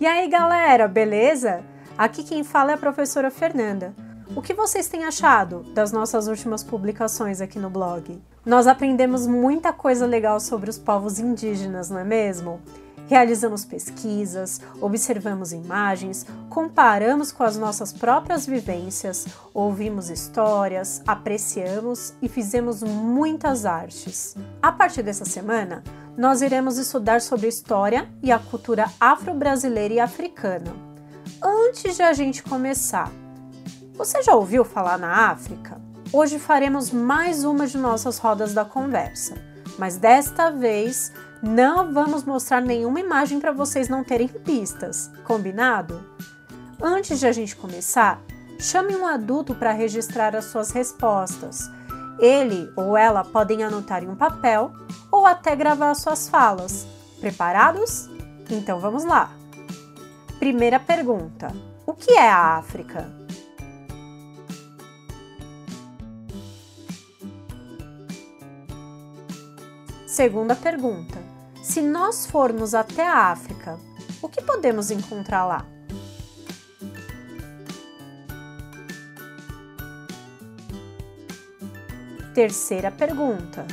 E aí, galera, beleza? Aqui quem fala é a professora Fernanda. O que vocês têm achado das nossas últimas publicações aqui no blog? Nós aprendemos muita coisa legal sobre os povos indígenas, não é mesmo? Realizamos pesquisas, observamos imagens, comparamos com as nossas próprias vivências, ouvimos histórias, apreciamos e fizemos muitas artes. A partir dessa semana, nós iremos estudar sobre a história e a cultura afro-brasileira e africana. Antes de a gente começar, você já ouviu falar na África? Hoje faremos mais uma de nossas rodas da conversa, mas desta vez não vamos mostrar nenhuma imagem para vocês não terem pistas, combinado? Antes de a gente começar, chame um adulto para registrar as suas respostas. Ele ou ela podem anotar em um papel ou até gravar suas falas. Preparados? Então vamos lá! Primeira pergunta: O que é a África? Segunda pergunta: se nós formos até a África, o que podemos encontrar lá? Terceira pergunta: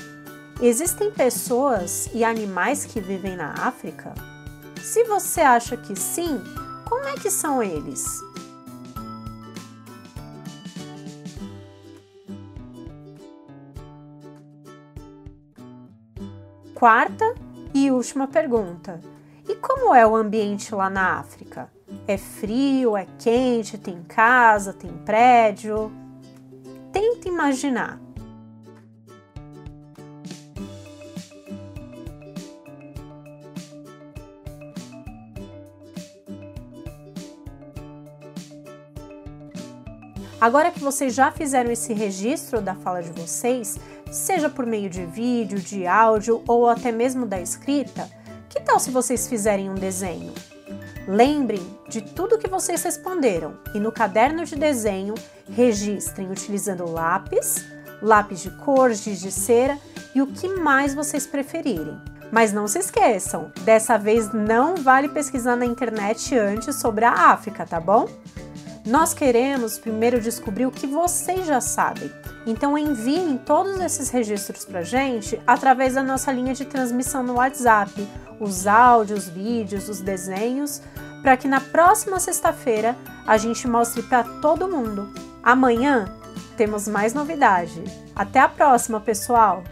Existem pessoas e animais que vivem na África? Se você acha que sim, como é que são eles? Quarta e última pergunta: e como é o ambiente lá na África? É frio, é quente, tem casa, tem prédio? Tenta imaginar. Agora que vocês já fizeram esse registro da fala de vocês, seja por meio de vídeo, de áudio ou até mesmo da escrita, que tal se vocês fizerem um desenho? Lembrem de tudo que vocês responderam e no caderno de desenho registrem utilizando lápis, lápis de cor, giz de cera e o que mais vocês preferirem. Mas não se esqueçam, dessa vez não vale pesquisar na internet antes sobre a África, tá bom? Nós queremos primeiro descobrir o que vocês já sabem. Então enviem todos esses registros para gente através da nossa linha de transmissão no WhatsApp, os áudios, vídeos, os desenhos, para que na próxima sexta-feira a gente mostre para todo mundo. Amanhã temos mais novidade. Até a próxima, pessoal!